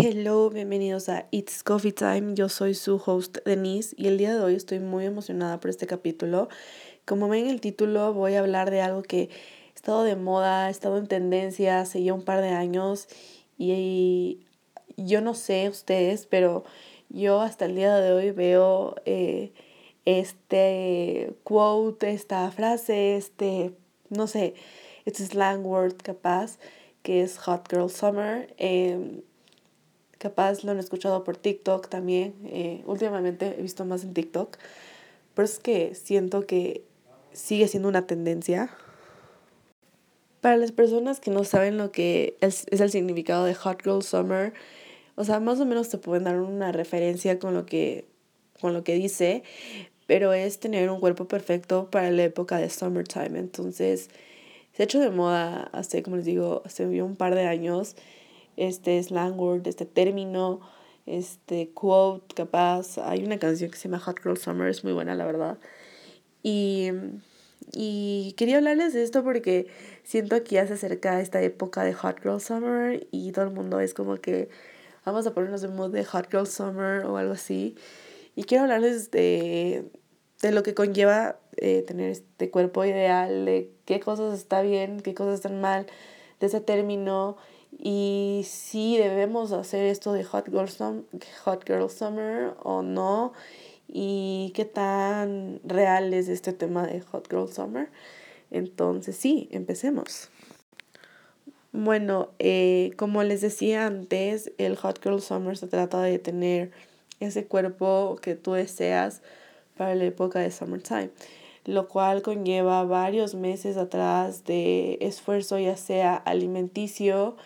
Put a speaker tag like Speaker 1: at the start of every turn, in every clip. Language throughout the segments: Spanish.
Speaker 1: Hello, bienvenidos a It's Coffee Time. Yo soy su host Denise y el día de hoy estoy muy emocionada por este capítulo. Como ven en el título, voy a hablar de algo que ha estado de moda, ha estado en tendencia hace ya un par de años y yo no sé ustedes, pero yo hasta el día de hoy veo eh, este quote, esta frase, este, no sé, este slang word capaz que es Hot Girl Summer. Em, Capaz lo han escuchado por TikTok también. Eh, últimamente he visto más en TikTok. Pero es que siento que sigue siendo una tendencia. Para las personas que no saben lo que es, el significado de Hot Girl Summer, o sea, más o menos te pueden dar una referencia con lo que, con lo que dice, pero es tener un cuerpo perfecto para la época de summertime. Entonces, se ha hecho de moda hace, como les digo, hace un par de años este slang word, este término, este quote, capaz. Hay una canción que se llama Hot Girl Summer, es muy buena, la verdad. Y, y quería hablarles de esto porque siento que ya se acerca esta época de Hot Girl Summer y todo el mundo es como que vamos a ponernos en mood de Hot Girl Summer o algo así. Y quiero hablarles de, de lo que conlleva eh, tener este cuerpo ideal, de qué cosas está bien, qué cosas están mal, de ese término y si debemos hacer esto de Hot Girl, Hot Girl Summer o no y qué tan real es este tema de Hot Girl Summer. Entonces sí, empecemos. Bueno, eh, como les decía antes, el Hot Girl Summer se trata de tener ese cuerpo que tú deseas para la época de summertime, lo cual conlleva varios meses atrás de esfuerzo ya sea alimenticio,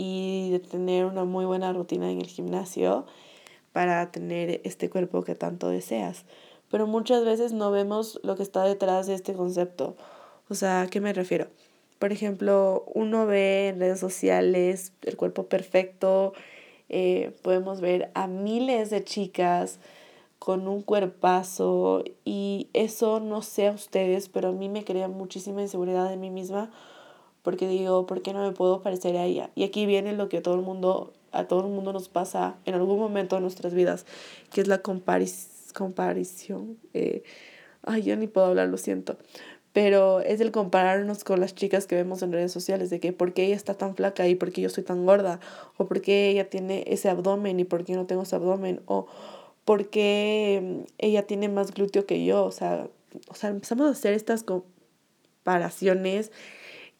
Speaker 1: y de tener una muy buena rutina en el gimnasio para tener este cuerpo que tanto deseas. Pero muchas veces no vemos lo que está detrás de este concepto. O sea, ¿a qué me refiero? Por ejemplo, uno ve en redes sociales el cuerpo perfecto, eh, podemos ver a miles de chicas con un cuerpazo y eso no sé a ustedes, pero a mí me crea muchísima inseguridad de mí misma porque digo, ¿por qué no me puedo parecer a ella? Y aquí viene lo que todo el mundo, a todo el mundo nos pasa en algún momento de nuestras vidas, que es la comparación. Eh, ay, yo ni puedo hablar, lo siento. Pero es el compararnos con las chicas que vemos en redes sociales, de que por qué ella está tan flaca y por qué yo soy tan gorda, o por qué ella tiene ese abdomen y por qué no tengo ese abdomen, o por qué ella tiene más glúteo que yo. O sea, o sea empezamos a hacer estas comparaciones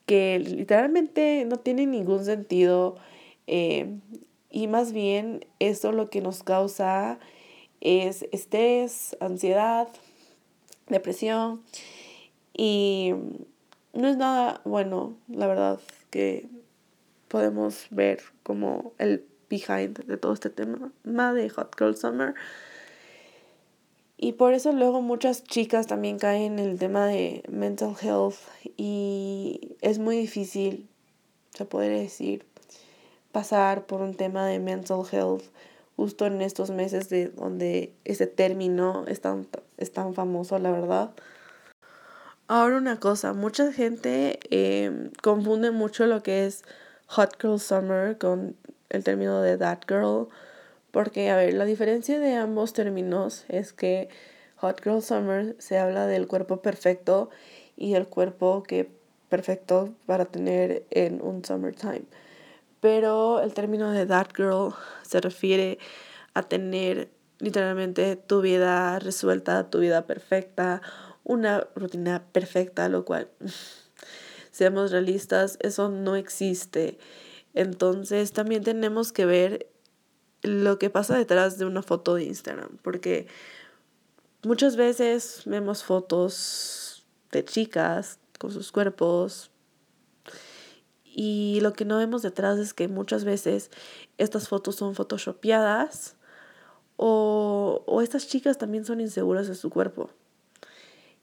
Speaker 1: que literalmente no tiene ningún sentido eh, y más bien eso lo que nos causa es estrés, ansiedad, depresión y no es nada bueno, la verdad, que podemos ver como el behind de todo este tema de Hot Girl Summer y por eso luego muchas chicas también caen en el tema de mental health y es muy difícil, se puede decir, pasar por un tema de mental health justo en estos meses de donde ese término es tan, es tan famoso, la verdad. Ahora una cosa, mucha gente em, confunde mucho lo que es Hot Girl Summer con el término de That Girl porque, a ver, la diferencia de ambos términos es que Hot Girl Summer se habla del cuerpo perfecto y el cuerpo que perfecto para tener en un summertime. Pero el término de That Girl se refiere a tener literalmente tu vida resuelta, tu vida perfecta, una rutina perfecta, lo cual, seamos realistas, eso no existe. Entonces también tenemos que ver lo que pasa detrás de una foto de Instagram, porque muchas veces vemos fotos de chicas con sus cuerpos y lo que no vemos detrás es que muchas veces estas fotos son photoshopeadas o, o estas chicas también son inseguras de su cuerpo.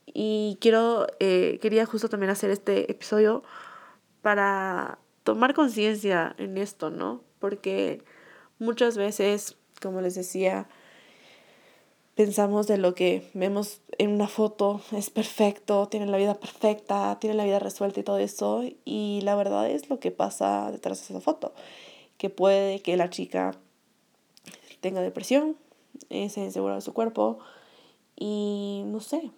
Speaker 1: Y quiero, eh, quería justo también hacer este episodio para tomar conciencia en esto, ¿no? Porque Muchas veces, como les decía, pensamos de lo que vemos en una foto es perfecto, tiene la vida perfecta, tiene la vida resuelta y todo eso. Y la verdad es lo que pasa detrás de esa foto. Que puede que la chica tenga depresión, sea insegura de su cuerpo y no sé,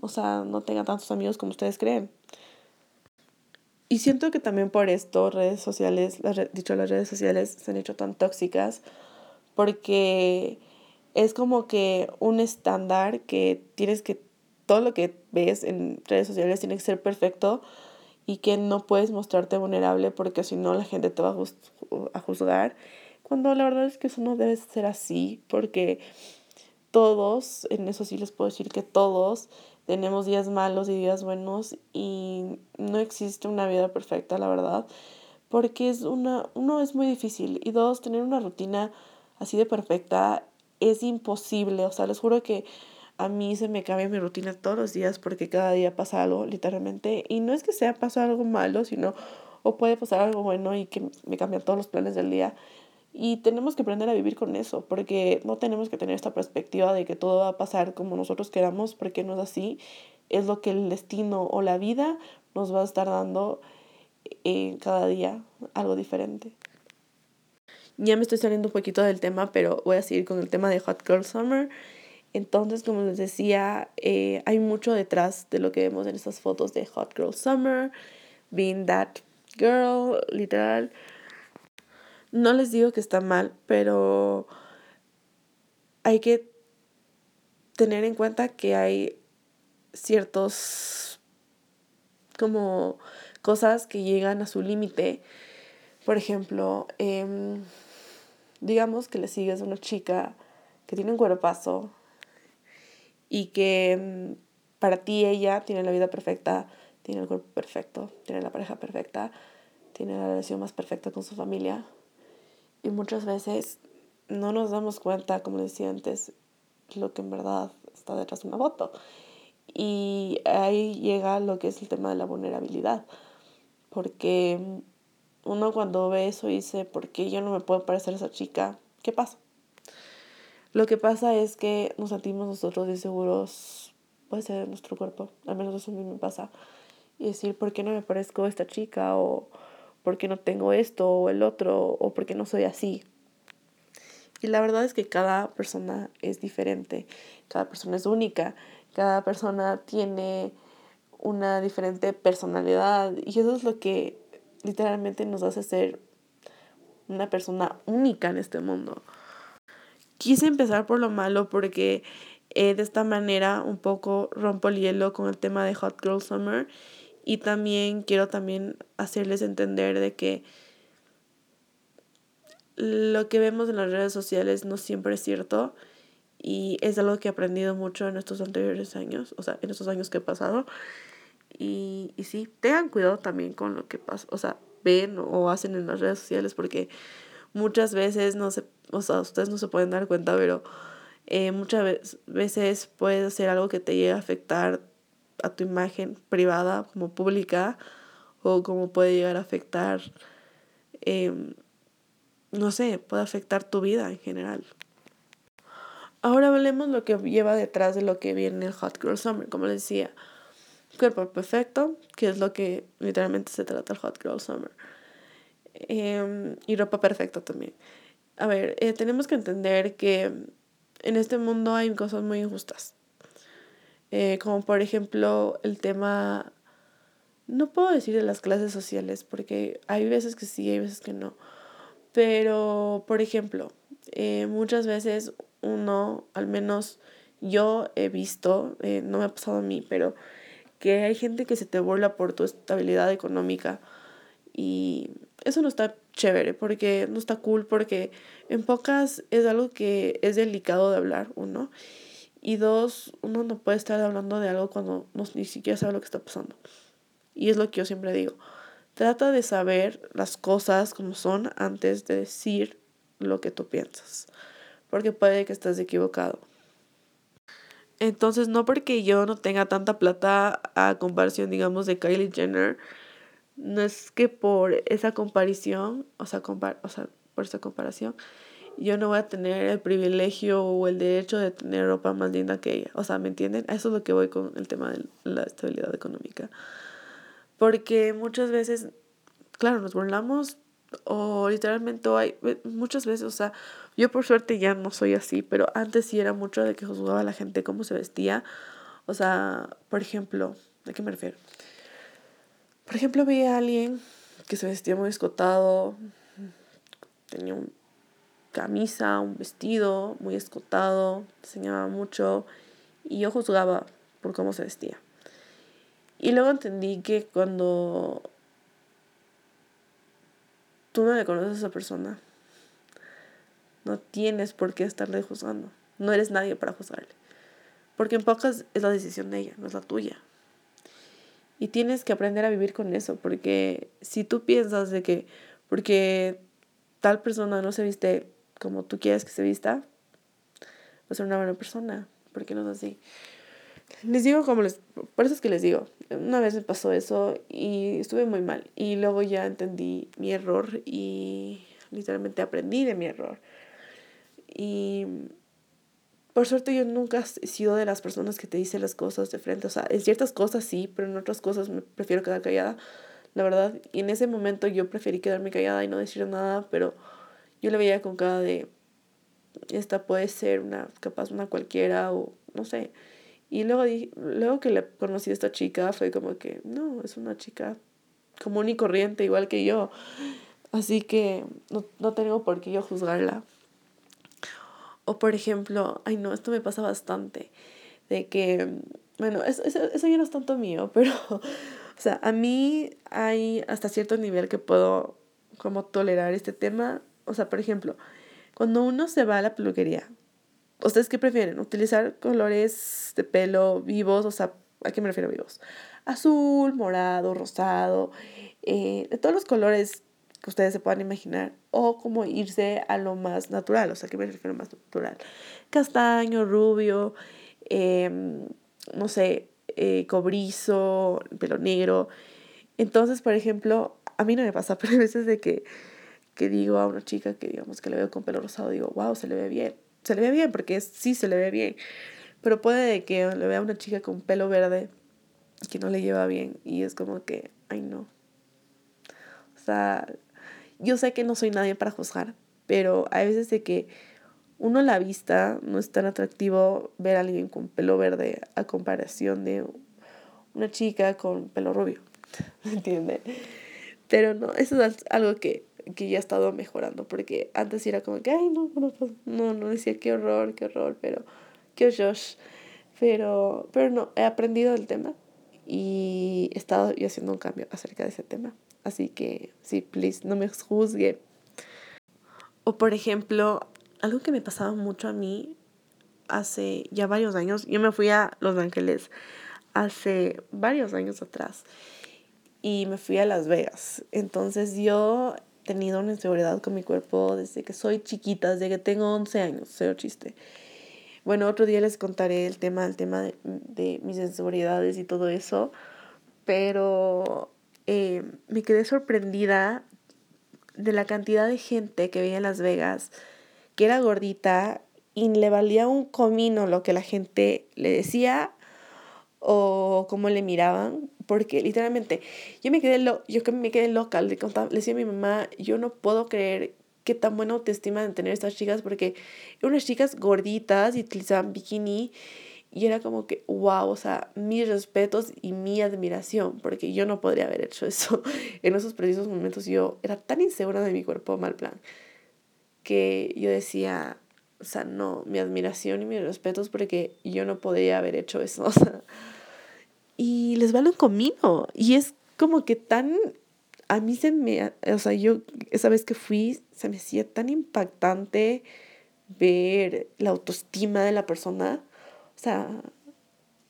Speaker 1: o sea, no tenga tantos amigos como ustedes creen. Y siento que también por esto redes sociales, las, dicho las redes sociales se han hecho tan tóxicas porque es como que un estándar que tienes que, todo lo que ves en redes sociales tiene que ser perfecto y que no puedes mostrarte vulnerable porque si no la gente te va a juzgar. Cuando la verdad es que eso no debe ser así porque todos, en eso sí les puedo decir que todos tenemos días malos y días buenos y no existe una vida perfecta, la verdad, porque es una, uno es muy difícil y dos, tener una rutina así de perfecta es imposible, o sea, les juro que a mí se me cambia mi rutina todos los días porque cada día pasa algo, literalmente, y no es que sea pasar algo malo, sino o puede pasar algo bueno y que me cambian todos los planes del día. Y tenemos que aprender a vivir con eso, porque no tenemos que tener esta perspectiva de que todo va a pasar como nosotros queramos, porque no es así. Es lo que el destino o la vida nos va a estar dando eh, cada día, algo diferente. Ya me estoy saliendo un poquito del tema, pero voy a seguir con el tema de Hot Girl Summer. Entonces, como les decía, eh, hay mucho detrás de lo que vemos en estas fotos de Hot Girl Summer, being that girl, literal. No les digo que está mal, pero hay que tener en cuenta que hay ciertos como cosas que llegan a su límite. Por ejemplo, em, digamos que le sigues a una chica que tiene un cuerpazo y que mm, para ti ella tiene la vida perfecta, tiene el cuerpo perfecto, tiene la pareja perfecta, tiene la relación más perfecta con su familia. Y muchas veces no nos damos cuenta, como decía antes, lo que en verdad está detrás de una foto. Y ahí llega lo que es el tema de la vulnerabilidad. Porque uno cuando ve eso dice, ¿por qué yo no me puedo parecer a esa chica? ¿Qué pasa? Lo que pasa es que nos sentimos nosotros inseguros, puede ser en nuestro cuerpo, al menos eso a mí me pasa. Y decir, ¿por qué no me parezco a esta chica? O ¿por qué no tengo esto o el otro? O ¿por qué no soy así? Y la verdad es que cada persona es diferente, cada persona es única, cada persona tiene una diferente personalidad y eso es lo que literalmente nos hace ser una persona única en este mundo quise empezar por lo malo porque eh, de esta manera un poco rompo el hielo con el tema de Hot Girl Summer y también quiero también hacerles entender de que lo que vemos en las redes sociales no siempre es cierto y es algo que he aprendido mucho en estos anteriores años, o sea, en estos años que he pasado. Y, y sí, tengan cuidado también con lo que pasa, o sea, ven o hacen en las redes sociales porque muchas veces no se o sea, ustedes no se pueden dar cuenta, pero eh, muchas veces puede ser algo que te llegue a afectar a tu imagen privada como pública o como puede llegar a afectar, em, no sé, puede afectar tu vida en general. Ahora hablemos lo que lleva detrás de lo que viene el Hot Girl Summer, como les decía. Cuerpo perfecto, que es lo que literalmente se trata el Hot Girl Summer. Em, y ropa perfecta también. A ver, eh, tenemos que entender que en este mundo hay cosas muy injustas. Eh, como por ejemplo el tema, no puedo decir de las clases sociales, porque hay veces que sí, hay veces que no. Pero, por ejemplo, eh, muchas veces uno, al menos yo he visto, no me ha pasado a mí, pero que hay gente que se te burla por tu estabilidad económica y eso no está chévere, porque no está cool, porque en pocas es algo que es delicado de hablar, uno. Y dos, uno no puede estar hablando de algo cuando no, ni siquiera sabe lo que está pasando. Y es lo que yo siempre digo. Trata de saber las cosas como son antes de decir lo que tú piensas. Porque puede que estés equivocado. Entonces, no porque yo no tenga tanta plata a comparación, digamos, de Kylie Jenner, no es que por esa comparación, o sea, o sea, por esa comparación, yo no voy a tener el privilegio o el derecho de tener ropa más linda que ella. O sea, ¿me entienden? Eso es lo que voy con el tema de la estabilidad económica. Porque muchas veces, claro, nos burlamos O literalmente hay muchas veces, o sea, yo por suerte ya no soy así, pero antes sí era mucho de que juzgaba a la gente cómo se vestía. O sea, por ejemplo, ¿a qué me refiero? Por ejemplo, veía a alguien que se vestía muy escotado, tenía una camisa, un vestido muy escotado, enseñaba mucho y yo juzgaba por cómo se vestía. Y luego entendí que cuando tú no le conoces a esa persona, no tienes por qué estarle juzgando. No eres nadie para juzgarle. Porque en pocas es la decisión de ella, no es la tuya. Y tienes que aprender a vivir con eso, porque si tú piensas de que porque tal persona no se viste como tú quieres que se vista, va a ser una buena persona, porque no es así. Les digo como les, por eso es que les digo, una vez me pasó eso y estuve muy mal y luego ya entendí mi error y literalmente aprendí de mi error. Y por suerte yo nunca he sido de las personas que te dicen las cosas de frente. O sea, en ciertas cosas sí, pero en otras cosas me prefiero quedar callada, la verdad. Y en ese momento yo preferí quedarme callada y no decir nada, pero yo le veía con cara de, esta puede ser una, capaz una cualquiera o no sé. Y luego, luego que le conocí a esta chica fue como que, no, es una chica común y corriente, igual que yo. Así que no, no tengo por qué yo juzgarla. O por ejemplo, ay no, esto me pasa bastante, de que, bueno, eso, eso, eso ya no es tanto mío, pero, o sea, a mí hay hasta cierto nivel que puedo como tolerar este tema. O sea, por ejemplo, cuando uno se va a la peluquería, ¿ustedes qué prefieren? ¿Utilizar colores de pelo vivos? O sea, ¿a qué me refiero vivos? Azul, morado, rosado, eh, de todos los colores que ustedes se puedan imaginar, o como irse a lo más natural, o sea, que me refiero más natural. Castaño, rubio, em, no sé, eh, cobrizo, pelo negro. Entonces, por ejemplo, a mí no me pasa, pero a veces de que, que digo a una chica que digamos que le veo con pelo rosado, digo, wow, se le ve bien. Se le ve bien porque sí se le ve bien. Pero puede que le vea a una chica con pelo verde que no le lleva bien y es como que, ay no. O sea, yo sé que no soy nadie para juzgar, pero hay veces de que uno la vista no es tan atractivo ver a alguien con pelo verde a comparación de una chica con pelo rubio, ¿me entiende? Pero no, eso es algo que, que ya he estado mejorando, porque antes era como que, ay, no, no, no, no decía qué horror, qué horror, pero qué Josh. Pero, pero no, he aprendido el tema y he estado yo haciendo un cambio acerca de ese tema. Así que sí, please, no me juzgue. O por ejemplo, algo que me pasaba mucho a mí hace ya varios años, yo me fui a Los Ángeles hace varios años atrás y me fui a Las Vegas. Entonces yo tenido una inseguridad con mi cuerpo desde que soy chiquita, desde que tengo 11 años, cero chiste. Bueno, otro día les contaré el tema, el tema de, de mis inseguridades y todo eso, pero eh, me quedé sorprendida de la cantidad de gente que veía en Las Vegas, que era gordita y le valía un comino lo que la gente le decía o cómo le miraban, porque literalmente yo me quedé, lo, yo me quedé loca, le, contaba, le decía a mi mamá, yo no puedo creer qué tan buena autoestima de tener estas chicas, porque eran unas chicas gorditas y utilizaban bikini y era como que, wow, o sea, mis respetos y mi admiración, porque yo no podría haber hecho eso. en esos precisos momentos yo era tan insegura de mi cuerpo, mal plan, que yo decía, o sea, no, mi admiración y mis respetos, porque yo no podría haber hecho eso. O sea, y les vale un comino. Y es como que tan, a mí se me, o sea, yo esa vez que fui, se me hacía tan impactante ver la autoestima de la persona o sea,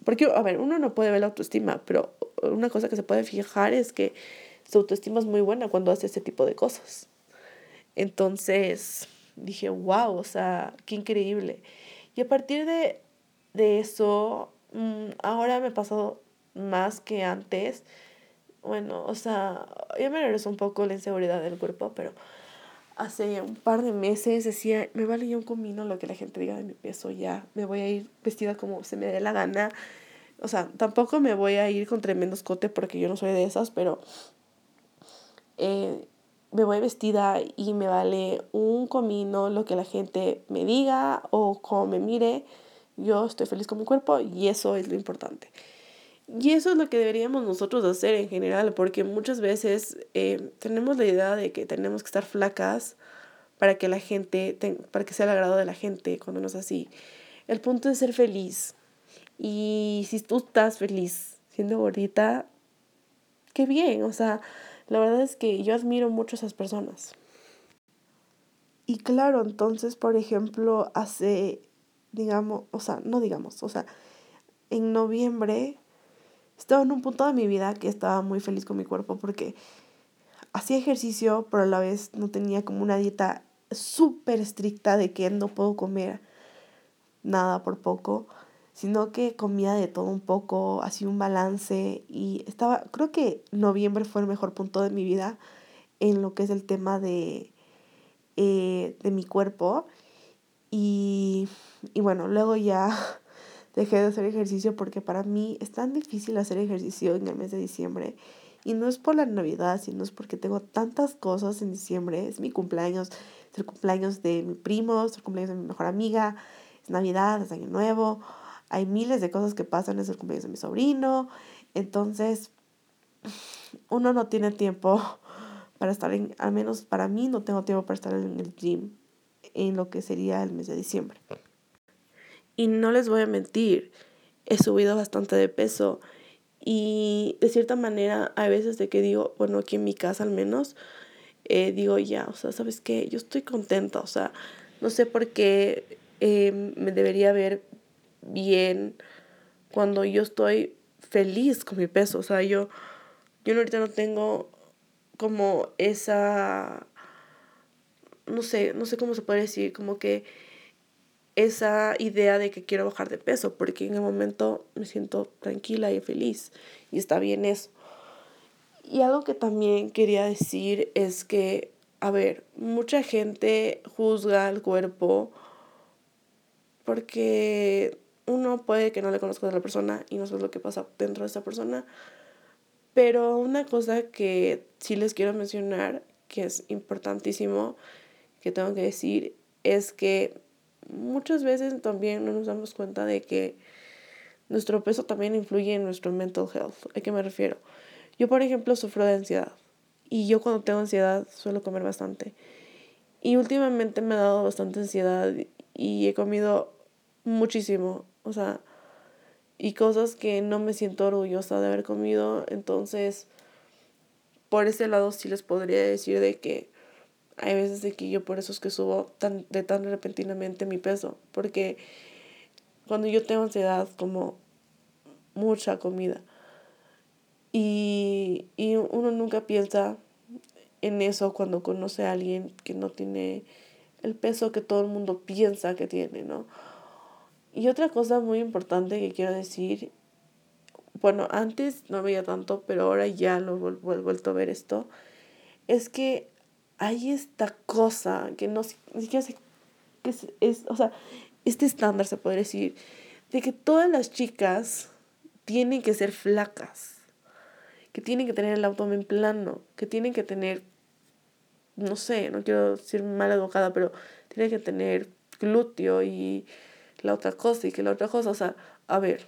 Speaker 1: porque, a ver, uno no puede ver la autoestima, pero una cosa que se puede fijar es que su autoestima es muy buena cuando hace ese tipo de cosas. Entonces dije, wow, o sea, qué increíble. Y a partir de, de eso, mm, ahora me pasado más que antes. Bueno, o sea, ya me regresó un poco la inseguridad del cuerpo, pero hace un par de meses decía, me vale ya un comino lo que la gente diga de mi peso, ya me voy a ir vestida como se me dé la gana. O sea, tampoco me voy a ir con tremendo escote porque yo no soy de esas, pero eh, me voy vestida y me vale un comino lo que la gente me diga o como me mire. Yo estoy feliz con mi cuerpo y eso es lo importante. Y eso es lo que deberíamos nosotros hacer en general, porque muchas veces eh, tenemos la idea de que tenemos que estar flacas para que la gente, para que sea el agrado de la gente, cuando no es así. El punto es ser feliz. Y si tú estás feliz siendo gordita, qué bien. O sea, la verdad es que yo admiro mucho a esas personas. Y claro, entonces, por ejemplo, hace, digamos, o sea, no digamos, o sea, en noviembre estaba en un punto de mi vida que estaba muy feliz con mi cuerpo porque hacía ejercicio, pero a la vez no tenía como una dieta súper estricta de que no puedo comer nada por poco, sino que comía de todo un poco, hacía un balance y estaba, creo que noviembre fue el mejor punto de mi vida en lo que es el tema de, eh, de mi cuerpo. Y, y bueno, luego ya dejé de hacer ejercicio porque para mí es tan difícil hacer ejercicio en el mes de diciembre. Y no es por la Navidad, sino es porque tengo tantas cosas en diciembre. Es mi cumpleaños, es el cumpleaños de mi primo, es el cumpleaños de mi mejor amiga, es Navidad, es Año Nuevo. Hay miles de cosas que pasan, es el cumpleaños de mi sobrino. Entonces, uno no tiene tiempo para estar en, al menos para mí, no tengo tiempo para estar en el gym en lo que sería el mes de diciembre. Y no les voy a mentir, he subido bastante de peso y de cierta manera hay veces de que digo, bueno, aquí en mi casa al menos, eh, digo ya, o sea, ¿sabes qué? Yo estoy contenta, o sea, no sé por qué eh, me debería ver bien cuando yo estoy feliz con mi peso, o sea, yo, yo ahorita no tengo como esa, no sé, no sé cómo se puede decir, como que esa idea de que quiero bajar de peso, porque en el momento me siento tranquila y feliz y está bien eso. Y algo que también quería decir es que, a ver, mucha gente juzga al cuerpo porque uno puede que no le conozca a la persona y no sabes lo que pasa dentro de esa persona. Pero una cosa que sí les quiero mencionar, que es importantísimo, que tengo que decir, es que muchas veces también no nos damos cuenta de que nuestro peso también influye en nuestro mental health. ¿A qué me refiero? Yo, por ejemplo, sufro de ansiedad. Y yo cuando tengo ansiedad suelo comer bastante. Y últimamente me ha dado bastante ansiedad y he comido muchísimo. O sea, y cosas que no me siento orgullosa de haber comido. Entonces, por ese lado sí les podría decir de que hay veces que yo por eso es que subo tan, de tan repentinamente mi peso, porque cuando yo tengo ansiedad como mucha comida y, y uno nunca piensa en eso cuando conoce a alguien que no tiene el peso que todo el mundo piensa que tiene, ¿no? Y otra cosa muy importante que quiero decir, bueno, antes no veía tanto, pero ahora ya lo he vuelto a ver esto, es que hay esta cosa que no ni siquiera sé qué es, es, o sea, este estándar se puede decir, de que todas las chicas tienen que ser flacas, que tienen que tener el abdomen plano, que tienen que tener, no sé, no quiero decir mal educada, pero tienen que tener glúteo y la otra cosa y que la otra cosa, o sea, a ver,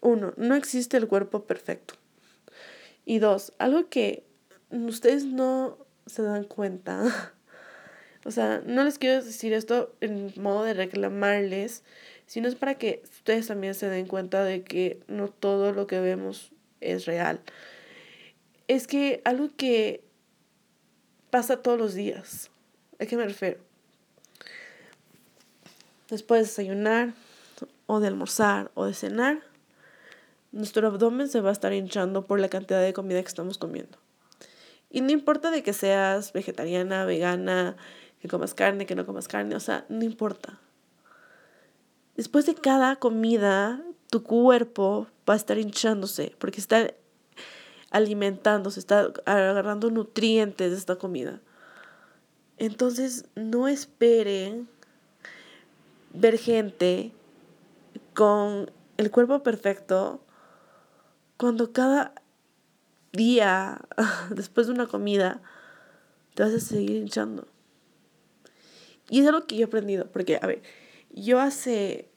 Speaker 1: uno, no existe el cuerpo perfecto. Y dos, algo que ustedes no se dan cuenta. o sea, no les quiero decir esto en modo de reclamarles, sino es para que ustedes también se den cuenta de que no todo lo que vemos es real. Es que algo que pasa todos los días. ¿A qué me refiero? Después de desayunar, o de almorzar, o de cenar, nuestro abdomen se va a estar hinchando por la cantidad de comida que estamos comiendo. Y no importa de que seas vegetariana, vegana, que comas carne, que no comas carne, o sea, no importa. Después de cada comida, tu cuerpo va a estar hinchándose porque está alimentándose, está agarrando nutrientes de esta comida. Entonces, no esperen ver gente con el cuerpo perfecto cuando cada día, después de una comida, te vas a seguir hinchando. Y es algo que yo he aprendido, porque, a ver, yo hace,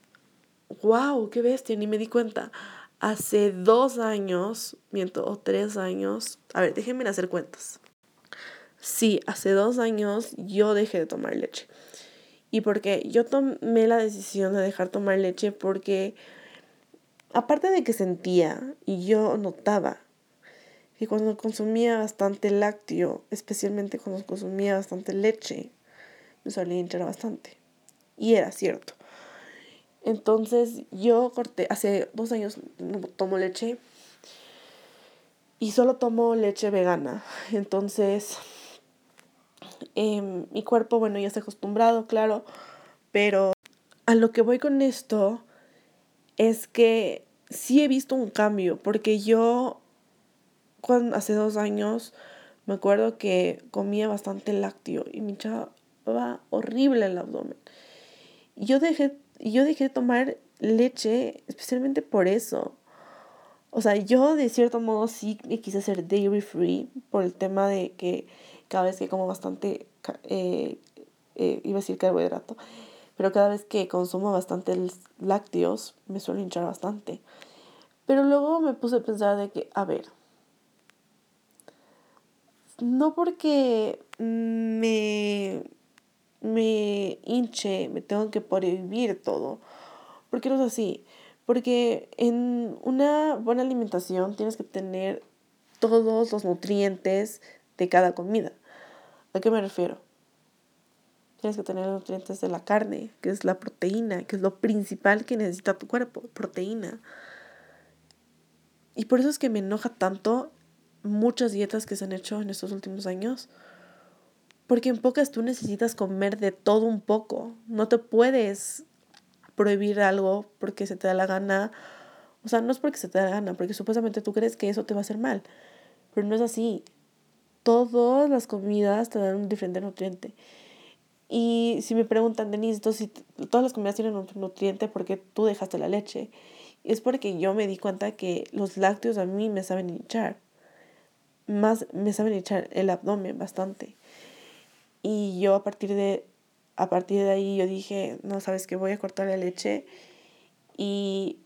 Speaker 1: wow, qué bestia, ni me di cuenta. Hace dos años, miento, o tres años, a ver, déjenme hacer cuentas. Sí, hace dos años yo dejé de tomar leche. Y porque yo tomé la decisión de dejar tomar leche porque, aparte de que sentía y yo notaba que cuando consumía bastante lácteo, especialmente cuando consumía bastante leche, me solía hinchar bastante. Y era cierto. Entonces yo corté, hace dos años no tomo leche y solo tomo leche vegana. Entonces em, mi cuerpo, bueno, ya está acostumbrado, claro, pero a lo que voy con esto es que sí he visto un cambio, porque yo cuando hace dos años me acuerdo que comía bastante lácteo y me hinchaba horrible el abdomen. Yo dejé, yo dejé de tomar leche especialmente por eso. O sea, yo de cierto modo sí me quise hacer dairy free por el tema de que cada vez que como bastante, eh, eh, iba a decir carbohidrato, pero cada vez que consumo bastante lácteos me suelo hinchar bastante. Pero luego me puse a pensar de que, a ver, no porque me, me hinche, me tengo que prohibir todo. Porque no es así. Porque en una buena alimentación tienes que tener todos los nutrientes de cada comida. ¿A qué me refiero? Tienes que tener los nutrientes de la carne, que es la proteína, que es lo principal que necesita tu cuerpo, proteína. Y por eso es que me enoja tanto muchas dietas que se han hecho en estos últimos años. Porque en pocas tú necesitas comer de todo un poco. No te puedes prohibir algo porque se te da la gana. O sea, no es porque se te da la gana, porque supuestamente tú crees que eso te va a hacer mal. Pero no es así. Todas las comidas te dan un diferente nutriente. Y si me preguntan, Denise, entonces si todas las comidas tienen un nutriente, ¿por qué tú dejaste la leche? Es porque yo me di cuenta que los lácteos a mí me saben hinchar más me saben echar el abdomen bastante. Y yo a partir de a partir de ahí yo dije, no, sabes que voy a cortar la leche y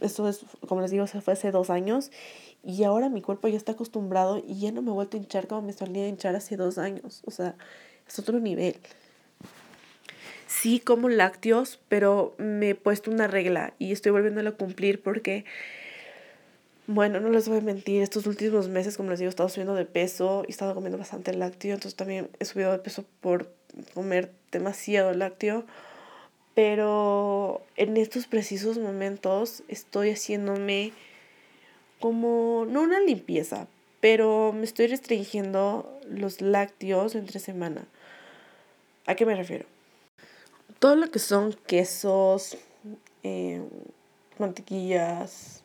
Speaker 1: esto es, como les digo, fue hace dos años y ahora mi cuerpo ya está acostumbrado y ya no me he vuelto a hinchar como me solía hinchar hace dos años. O sea, es otro nivel. Sí como lácteos, pero me he puesto una regla y estoy volviéndola a cumplir porque bueno, no les voy a mentir, estos últimos meses, como les digo, he estado subiendo de peso y he estado comiendo bastante lácteo, entonces también he subido de peso por comer demasiado lácteo. Pero en estos precisos momentos estoy haciéndome como, no una limpieza, pero me estoy restringiendo los lácteos entre semana. ¿A qué me refiero? Todo lo que son quesos, eh, mantequillas,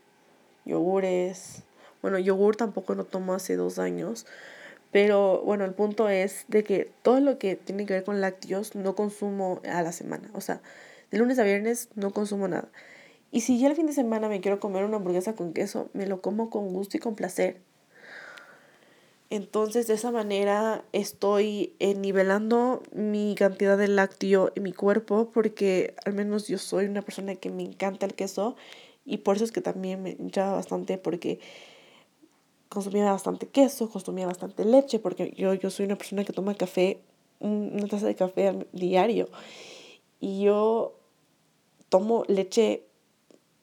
Speaker 1: yogures. Bueno, yogur tampoco lo tomo hace dos años. Pero bueno, el punto es de que todo lo que tiene que ver con lácteos no consumo a la semana. O sea, de lunes a viernes no consumo nada. Y si ya el fin de semana me quiero comer una hamburguesa con queso, me lo como con gusto y con placer. Entonces, de esa manera estoy eh, nivelando mi cantidad de lácteo en mi cuerpo porque al menos yo soy una persona que me encanta el queso y por eso es que también me hinchaba bastante porque consumía bastante queso, consumía bastante leche, porque yo, yo soy una persona que toma café, una taza de café diario. Y yo tomo leche,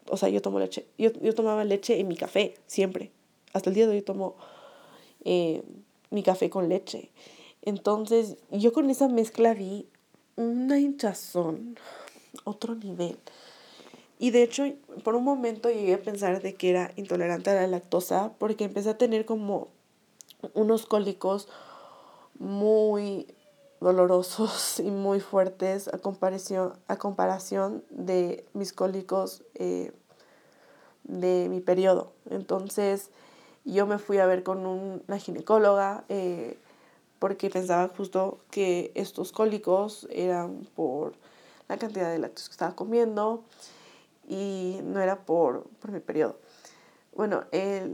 Speaker 1: o sea, yo tomo leche, yo, yo tomaba leche en mi café, siempre. Hasta el día de hoy tomo eh, mi café con leche. Entonces, yo con esa mezcla vi una hinchazón, otro nivel. Y de hecho, por un momento llegué a pensar de que era intolerante a la lactosa porque empecé a tener como unos cólicos muy dolorosos y muy fuertes a comparación, a comparación de mis cólicos eh, de mi periodo. Entonces yo me fui a ver con una ginecóloga eh, porque pensaba justo que estos cólicos eran por la cantidad de lácteos que estaba comiendo y no era por, por mi periodo. bueno,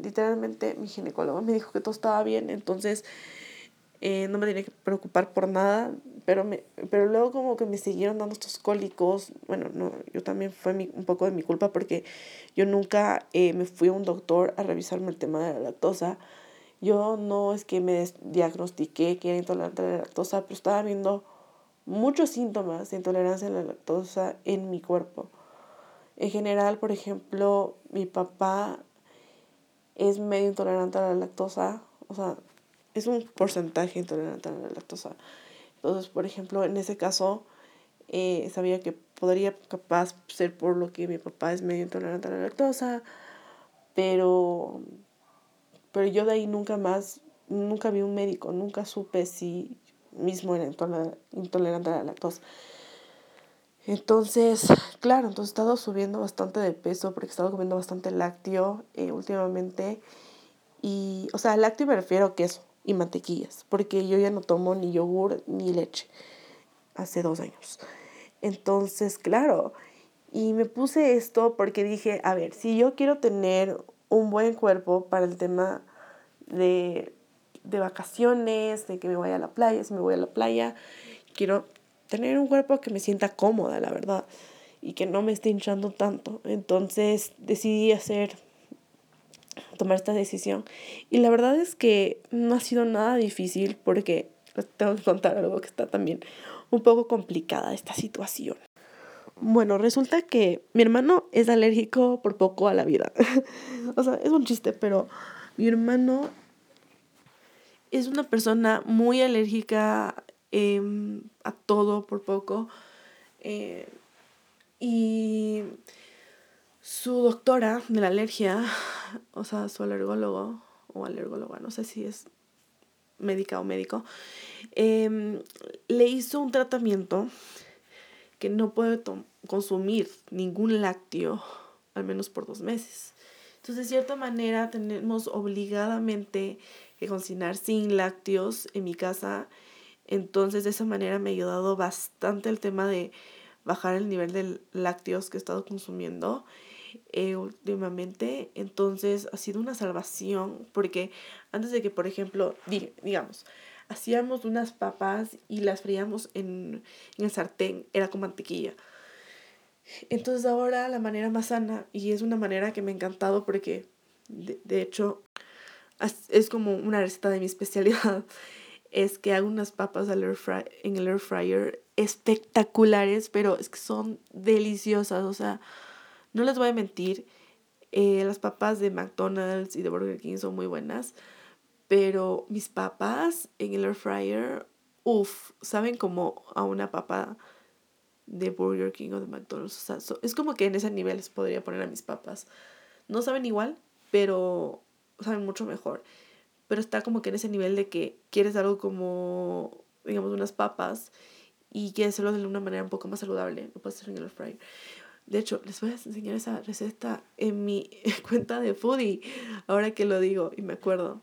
Speaker 1: literalmente mi ginecólogo me dijo que todo estaba bien, entonces eh, no me tenía que preocupar por nada, pero, me, pero luego como que me siguieron dando estos cólicos, bueno, no, yo también fue mi, un poco de mi culpa porque yo nunca eh, me fui a un doctor a revisarme el tema de la lactosa. Yo no es que me diagnostiqué que era intolerante a la lactosa, pero estaba viendo muchos síntomas de intolerancia a la lactosa en mi cuerpo. En general, por ejemplo, mi papá es medio intolerante a la lactosa, o sea, es un porcentaje intolerante a la lactosa. Entonces, por ejemplo, en ese caso, eh, sabía que podría capaz ser por lo que mi papá es medio intolerante a la lactosa, pero, pero yo de ahí nunca más, nunca vi un médico, nunca supe si mismo era intolerante a la lactosa. Entonces, claro, entonces he estado subiendo bastante de peso porque he estado comiendo bastante lácteo eh, últimamente. Y, o sea, lácteo me refiero a queso y mantequillas, porque yo ya no tomo ni yogur ni leche hace dos años. Entonces, claro, y me puse esto porque dije, a ver, si yo quiero tener un buen cuerpo para el tema de, de vacaciones, de que me vaya a la playa, si me voy a la playa, quiero tener un cuerpo que me sienta cómoda, la verdad, y que no me esté hinchando tanto. Entonces decidí hacer, tomar esta decisión. Y la verdad es que no ha sido nada difícil porque tengo que contar algo que está también un poco complicada esta situación. Bueno, resulta que mi hermano es alérgico por poco a la vida. o sea, es un chiste, pero mi hermano es una persona muy alérgica Em, a todo por poco. Eh, y su doctora de la alergia, o sea, su alergólogo o alergóloga, no sé si es médica o médico, em, le hizo un tratamiento que no puede consumir ningún lácteo, al menos por dos meses. Entonces, de cierta manera, tenemos obligadamente que cocinar sin lácteos en mi casa entonces de esa manera me ha ayudado bastante el tema de bajar el nivel de lácteos que he estado consumiendo eh, últimamente. Entonces ha sido una salvación porque antes de que, por ejemplo, digamos, hacíamos unas papas y las fríamos en, en el sartén, era con mantequilla. Entonces ahora la manera más sana, y es una manera que me ha encantado porque de, de hecho es como una receta de mi especialidad, es que hago unas papas al air en el air fryer espectaculares, pero es que son deliciosas, o sea, no les voy a mentir, eh, las papas de McDonald's y de Burger King son muy buenas, pero mis papas en el air fryer, uff, saben como a una papa de Burger King o de McDonald's, o sea, es como que en ese nivel les podría poner a mis papas. No saben igual, pero saben mucho mejor pero está como que en ese nivel de que quieres algo como, digamos, unas papas y quieres hacerlo de una manera un poco más saludable, lo puedes hacer en el air fryer. De hecho, les voy a enseñar esa receta en mi cuenta de foodie, ahora que lo digo y me acuerdo.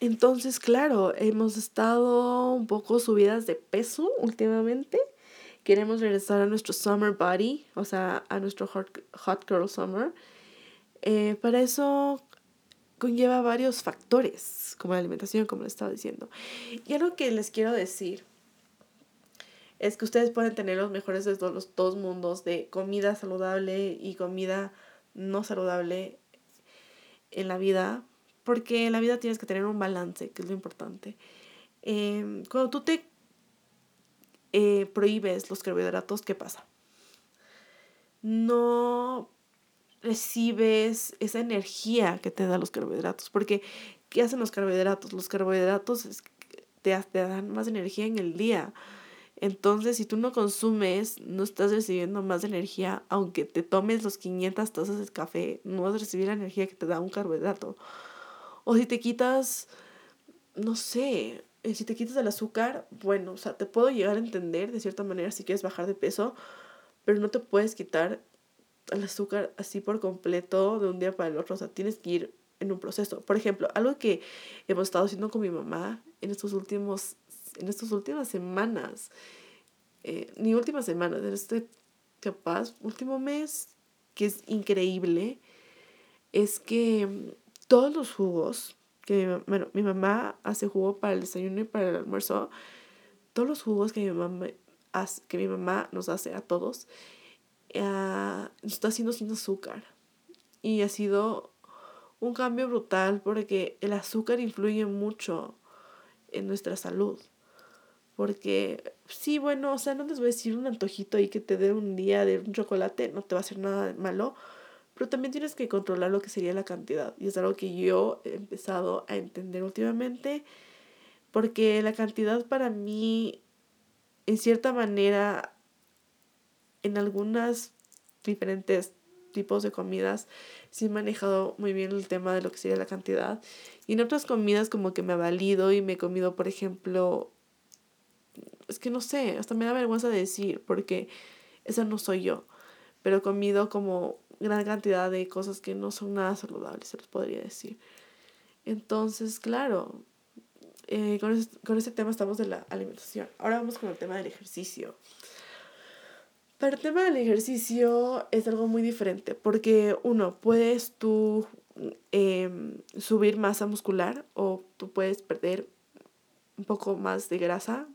Speaker 1: Entonces, claro, hemos estado un poco subidas de peso últimamente. Queremos regresar a nuestro summer body, o sea, a nuestro hot, hot girl summer. Eh, para eso conlleva varios factores, como la alimentación, como les estaba diciendo. Y algo que les quiero decir es que ustedes pueden tener los mejores de los dos mundos, de comida saludable y comida no saludable en la vida, porque en la vida tienes que tener un balance, que es lo importante. Em, cuando tú te eh, prohíbes los carbohidratos, ¿qué pasa? No recibes esa energía que te dan los carbohidratos. Porque, ¿qué hacen los carbohidratos? Los carbohidratos te, te dan más energía en el día. Entonces, si tú no consumes, no estás recibiendo más energía, aunque te tomes los 500 tazas de café, no vas a recibir la energía que te da un carbohidrato. O si te quitas, no sé, eh, si te quitas el azúcar, bueno, o sea, te puedo llegar a entender de cierta manera si quieres bajar de peso, pero no te puedes quitar el azúcar así por completo de un día para el otro. O sea, tienes que ir en un proceso. Por ejemplo, algo que hemos estado haciendo con mi mamá en estos últimos, en estas últimas semanas, eh, ni últimas semanas, en este capaz último mes, que es increíble es que todos los jugos, que bueno, mi mamá hace jugo para el desayuno y para el almuerzo, todos los jugos que mi mamá, hace, que mi mamá nos hace a todos, uh, está haciendo sin azúcar. Y ha sido un cambio brutal porque el azúcar influye mucho en nuestra salud. Porque, sí, bueno, o sea, no les voy a decir un antojito ahí que te dé un día de un chocolate, no te va a hacer nada malo, pero también tienes que controlar lo que sería la cantidad. Y es algo que yo he empezado a entender últimamente, porque la cantidad para mí, en cierta manera, en algunas diferentes tipos de comidas, sí he manejado muy bien el tema de lo que sería la cantidad. Y en otras comidas como que me ha valido y me he comido, por ejemplo, es que no sé, hasta me da vergüenza de decir, porque esa no soy yo, pero he comido como gran cantidad de cosas que no son nada saludables, se los podría decir. Entonces, claro, eh, con, ese, con ese tema estamos de la alimentación. Ahora vamos con el tema del ejercicio. Para el tema del ejercicio es algo muy diferente, porque uno, puedes tú em, subir masa muscular o tú puedes perder un poco más de grasa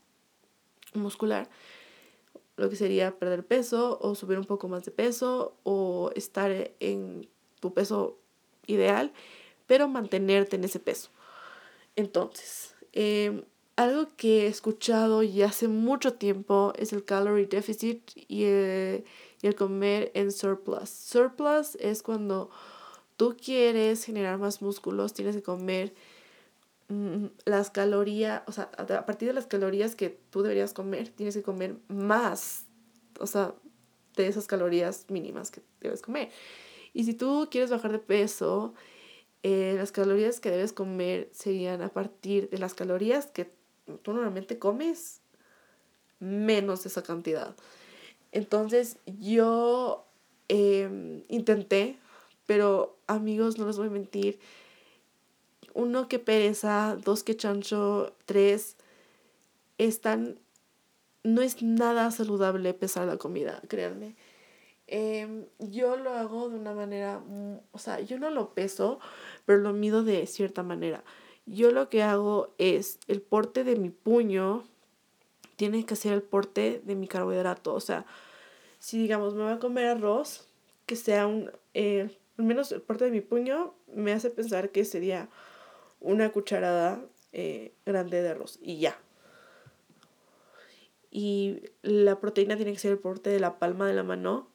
Speaker 1: muscular, lo que sería perder peso o subir un poco más de peso o estar en tu peso ideal, pero mantenerte en ese peso. Entonces, em, algo que he escuchado ya hace mucho tiempo es el calorie deficit y el, y el comer en surplus. Surplus es cuando tú quieres generar más músculos, tienes que comer las calorías, o sea, a partir de las calorías que tú deberías comer, tienes que comer más, o sea, de esas calorías mínimas que debes comer. Y si tú quieres bajar de peso, eh, las calorías que debes comer serían a partir de las calorías que tú normalmente comes, menos esa cantidad. Entonces yo em, intenté, pero amigos, no les voy a mentir, uno que pereza, dos que chancho, tres, están, no es nada saludable pesar la comida, créanme. Em, yo lo hago de una manera, mm, o sea, yo no lo peso, pero lo mido de cierta manera. Yo lo que hago es el porte de mi puño tiene que ser el porte de mi carbohidrato. O sea, si digamos me voy a comer arroz, que sea un, eh, al menos el porte de mi puño me hace pensar que sería una cucharada eh, grande de arroz y ya. Y la proteína tiene que ser el porte de la palma de la mano.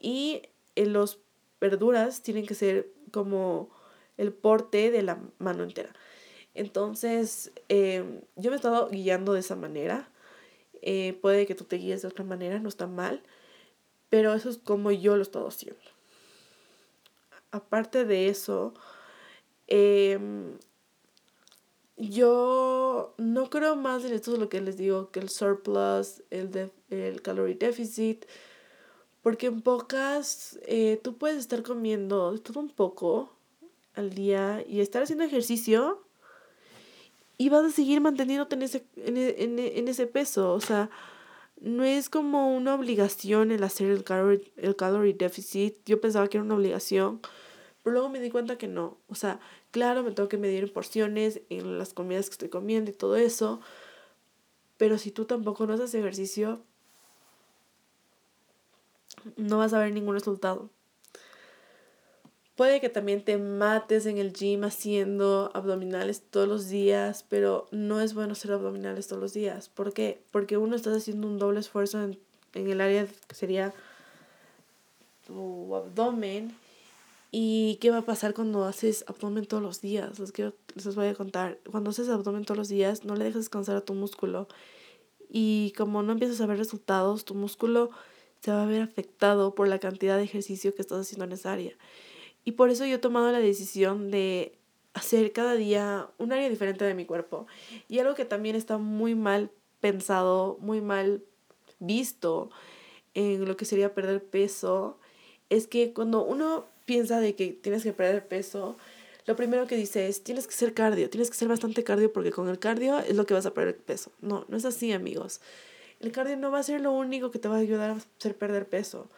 Speaker 1: Y en los verduras tienen que ser como el porte de la mano entera. Entonces, em, yo me he estado guiando de esa manera. Eh, puede que tú te guíes de otra manera, no está mal. Pero eso es como yo lo he estado haciendo. Aparte de eso, Em, yo no creo más en esto de lo que les digo, que el surplus, el, el calorie deficit, porque en pocas eh, tú puedes estar comiendo todo un poco al día y estar haciendo ejercicio y vas a seguir manteniéndote en ese, en, en, en ese peso. O sea, no es como una obligación el hacer el calorie, el calorie deficit. Yo pensaba que era una obligación pero luego me di cuenta que no. O sea, claro, me tengo que medir en porciones, en las comidas que estoy comiendo y todo eso. Pero si tú tampoco no haces ejercicio, no vas a ver ningún resultado. Puede que también te mates en el gym haciendo abdominales todos los días, pero no es bueno hacer abdominales todos los días. ¿Por qué? Porque uno está haciendo un doble esfuerzo en, en el área que sería tu abdomen ¿Y qué va a pasar cuando haces abdomen todos los días? Les, quiero, les voy a contar. Cuando haces abdomen todos los días, no le dejes descansar a tu músculo. Y como no empiezas a ver resultados, tu músculo se va a ver afectado por la cantidad de ejercicio que estás haciendo en esa área. Y por eso yo he tomado la decisión de hacer cada día un área diferente de mi cuerpo. Y algo que también está muy mal pensado, muy mal visto en lo que sería perder peso, es que cuando uno piensa de que tienes que perder peso, lo primero que dice es, tienes que ser cardio, tienes que ser bastante cardio porque con el cardio es lo que vas a perder peso. No, no es así, amigos. El cardio no va a ser lo único que te va a ayudar a hacer perder peso.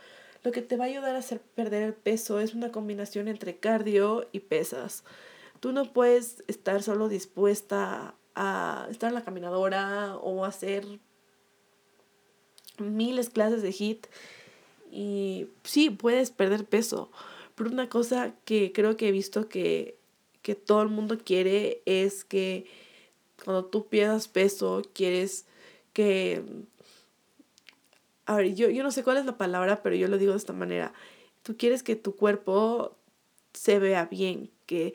Speaker 1: lo que te va a ayudar a hacer perder el peso es una combinación entre cardio y pesas. Tú no puedes estar solo dispuesta a estar en la caminadora o hacer miles clases de HIT y sí, puedes perder peso. Pero una cosa que creo que he visto que, que todo el mundo quiere es que cuando tú pierdas peso, quieres que... A ver, yo, yo no sé cuál es la palabra, pero yo lo digo de esta manera. Tú quieres que tu cuerpo se vea bien, que,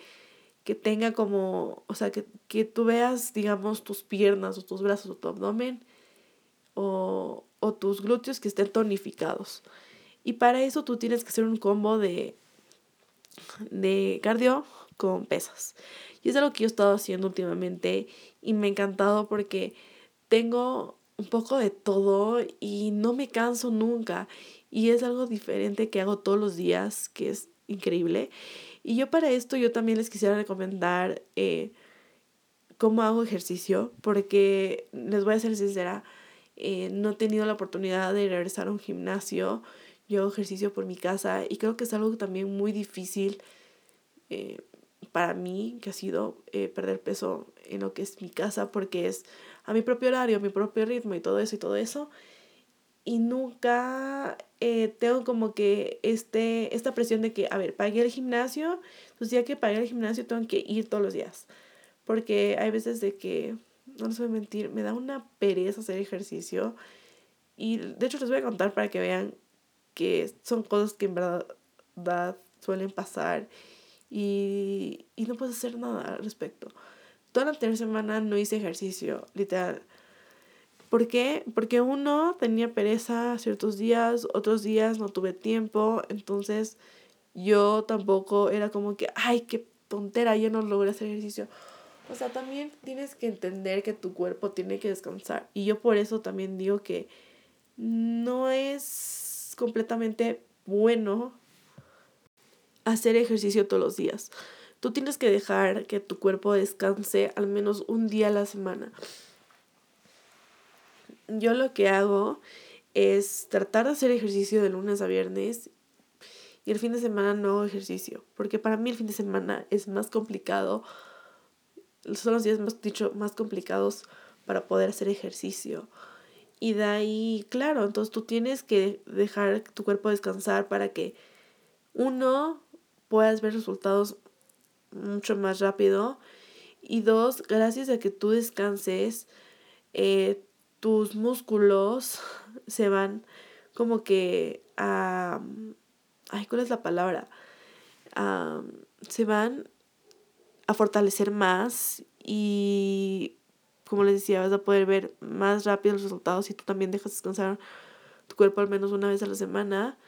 Speaker 1: que tenga como, o sea, que, que tú veas, digamos, tus piernas o tus brazos o tu abdomen o, o tus glúteos que estén tonificados. Y para eso tú tienes que hacer un combo de, de cardio con pesas. Y es algo que yo he estado haciendo últimamente y me ha encantado porque tengo un poco de todo y no me canso nunca. Y es algo diferente que hago todos los días, que es increíble. Y yo para esto yo también les quisiera recomendar eh, cómo hago ejercicio, porque les voy a ser sincera, eh, no he tenido la oportunidad de regresar a un gimnasio. Yo hago ejercicio por mi casa y creo que es algo también muy difícil eh, para mí, que ha sido eh, perder peso en lo que es mi casa, porque es a mi propio horario, a mi propio ritmo y todo eso y todo eso. Y nunca tengo como que este, esta presión de que, a ver, pagué el gimnasio, pues ya que pagué el gimnasio tengo que ir todos los días. Porque hay veces de que no les voy a mentir, me da una pereza hacer ejercicio. Y de hecho les voy a contar para que vean que son cosas que en verdad suelen pasar y, y no puedo hacer nada al respecto. Toda la anterior semana no hice ejercicio, literal. ¿Por qué? Porque uno tenía pereza ciertos días, otros días no tuve tiempo, entonces yo tampoco era como que, ay, qué tontera, yo no logré hacer ejercicio. O sea, también tienes que entender que tu cuerpo tiene que descansar. Y yo por eso también digo que no es completamente bueno hacer ejercicio todos los días. Tú tienes que dejar que tu cuerpo descanse al menos un día a la semana. Yo lo que hago es tratar de hacer ejercicio de lunes a viernes y el fin de semana no hago ejercicio, porque para mí el fin de semana es más complicado son los días más, dicho, más complicados para poder hacer ejercicio. Y de ahí, claro, entonces tú tienes que dejar tu cuerpo descansar para que uno puedas ver resultados mucho más rápido y dos, gracias a que tú descanses, eh, tus músculos se van como que a... Ay, ¿cuál es la palabra? se van a fortalecer más y como les decía, vas a poder ver más rápido los resultados si tú también dejas descansar tu cuerpo al menos una vez a la semana.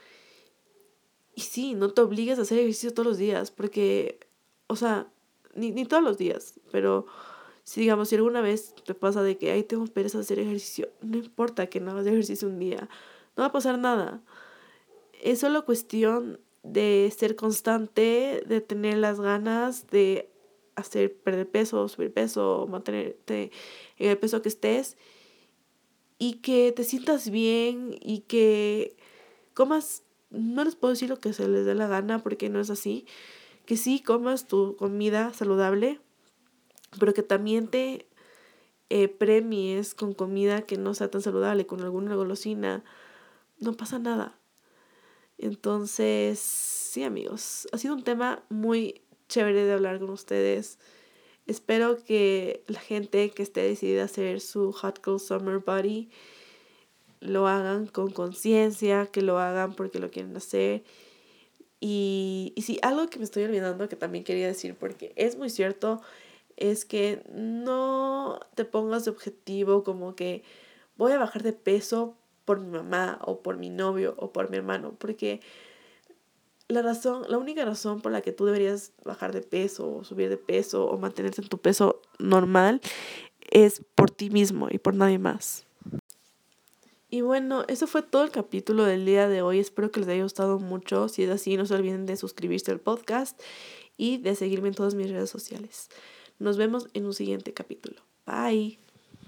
Speaker 1: Y sí, no te obligues a hacer ejercicio todos los días, porque, o sea, ni, ni todos los días, pero si digamos, si alguna vez te pasa de que, ay, tengo pereza de hacer ejercicio, no importa que no hagas ejercicio un día, no va a pasar nada. Es solo cuestión de ser constante, de tener las ganas, de hacer perder peso, subir peso, mantenerte en el peso que estés y que te sientas bien y que comas, no les puedo decir lo que se les dé la gana porque no es así, que sí comas tu comida saludable, pero que también te eh, premies con comida que no sea tan saludable, con alguna golosina, no pasa nada. Entonces, sí amigos, ha sido un tema muy chévere de hablar con ustedes. Espero que la gente que esté decidida a hacer su Hot Girl Summer Body lo hagan con conciencia, que lo hagan porque lo quieren hacer. Y, y sí, algo que me estoy olvidando que también quería decir, porque es muy cierto, es que no te pongas de objetivo como que voy a bajar de peso por mi mamá o por mi novio o por mi hermano, porque la razón, la única razón por la que tú deberías bajar de peso o subir de peso o mantenerte en tu peso normal es por ti mismo y por nadie más. Y bueno, eso fue todo el capítulo del día de hoy. Espero que les haya gustado mucho. Si es así, no se olviden de suscribirse al podcast y de seguirme en todas mis redes sociales. Nos vemos en un siguiente capítulo. Bye.